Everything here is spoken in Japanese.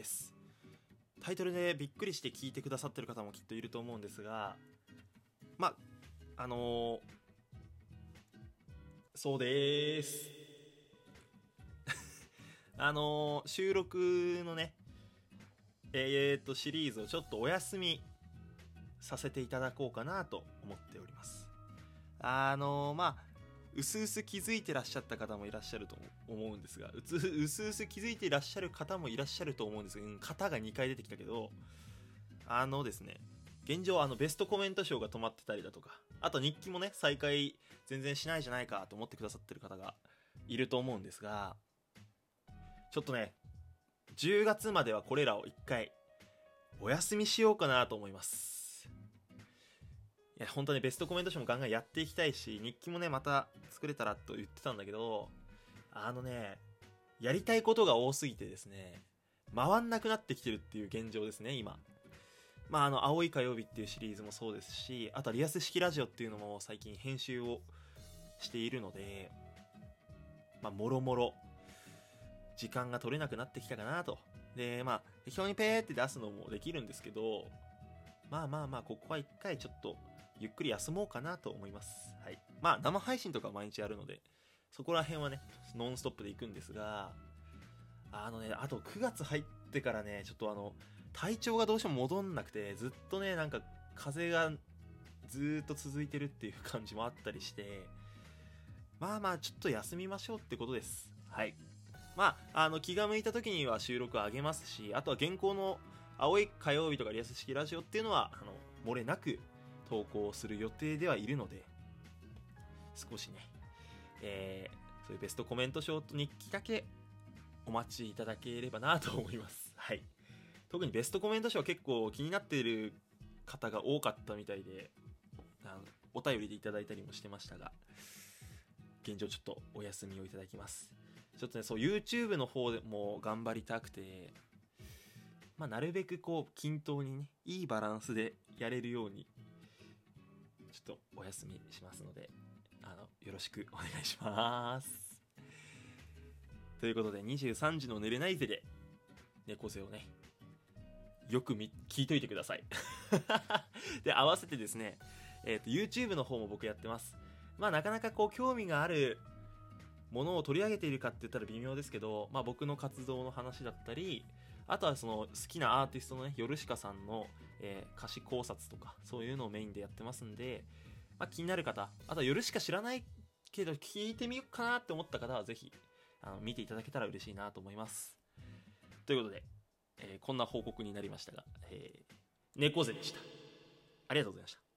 です。タイトルでびっくりして聞いてくださってる方もきっといると思うんですがまああのー、そうです。あのー、収録のねえー、っとシリーズをちょっとお休みさせていただこうかなと思っております。あの、まあうすうす気づいてらっしゃった方もいらっしゃると思うんですがうつうすうす気づいていらっしゃる方もいらっしゃると思うんですが、うん、型が2回出てきたけどあのですね現状あのベストコメント賞が止まってたりだとかあと日記もね再開全然しないじゃないかと思ってくださってる方がいると思うんですがちょっとね10月まではこれらを1回お休みしようかなと思います。いや、本当にベストコメント賞もガンガンやっていきたいし、日記もね、また作れたらと言ってたんだけど、あのね、やりたいことが多すぎてですね、回んなくなってきてるっていう現状ですね、今。まあ、あの、青い火曜日っていうシリーズもそうですし、あとはリアス式ラジオっていうのも最近編集をしているので、まあ、もろもろ、時間が取れなくなってきたかなと。で、まあ、適当にペーって出すのもできるんですけど、まあまあまあ、ここは一回ちょっとゆっくり休もうかなと思います。はい。まあ、生配信とか毎日やるので、そこら辺はね、ノンストップで行くんですが、あのね、あと9月入ってからね、ちょっとあの、体調がどうしても戻んなくて、ずっとね、なんか風がずっと続いてるっていう感じもあったりして、まあまあ、ちょっと休みましょうってことです。はい。まあ、あの、気が向いた時には収録上げますし、あとは現行の青い火曜日とかリアス式ラジオっていうのは、あの、漏れなく投稿する予定ではいるので、少しね、えー、そういうベストコメントショート日記だけお待ちいただければなと思います。はい。特にベストコメント賞は結構気になっている方が多かったみたいで、あのお便りでいただいたりもしてましたが、現状ちょっとお休みをいただきます。ちょっとね、そう、YouTube の方でも頑張りたくて、まあ、なるべくこう、均等にね、いいバランスでやれるようにちょっとお休みしますので、あの、よろしくお願いします。ということで、23時の寝れないぜで、猫背をね、よく聞いといてください。で、合わせてですね、えっ、ー、と、YouTube の方も僕やってます。まあ、なかなかこう、興味があるものを取り上げているかって言ったら微妙ですけど、まあ、僕の活動の話だったり、あとはその好きなアーティストのね、ヨルシカさんの、えー、歌詞考察とか、そういうのをメインでやってますんで、まあ、気になる方、あとは夜しか知らないけど聞いてみようかなって思った方はぜひ、あの、見ていただけたら嬉しいなと思います。ということで、えー、こんな報告になりましたが、えー、猫背でした。ありがとうございました。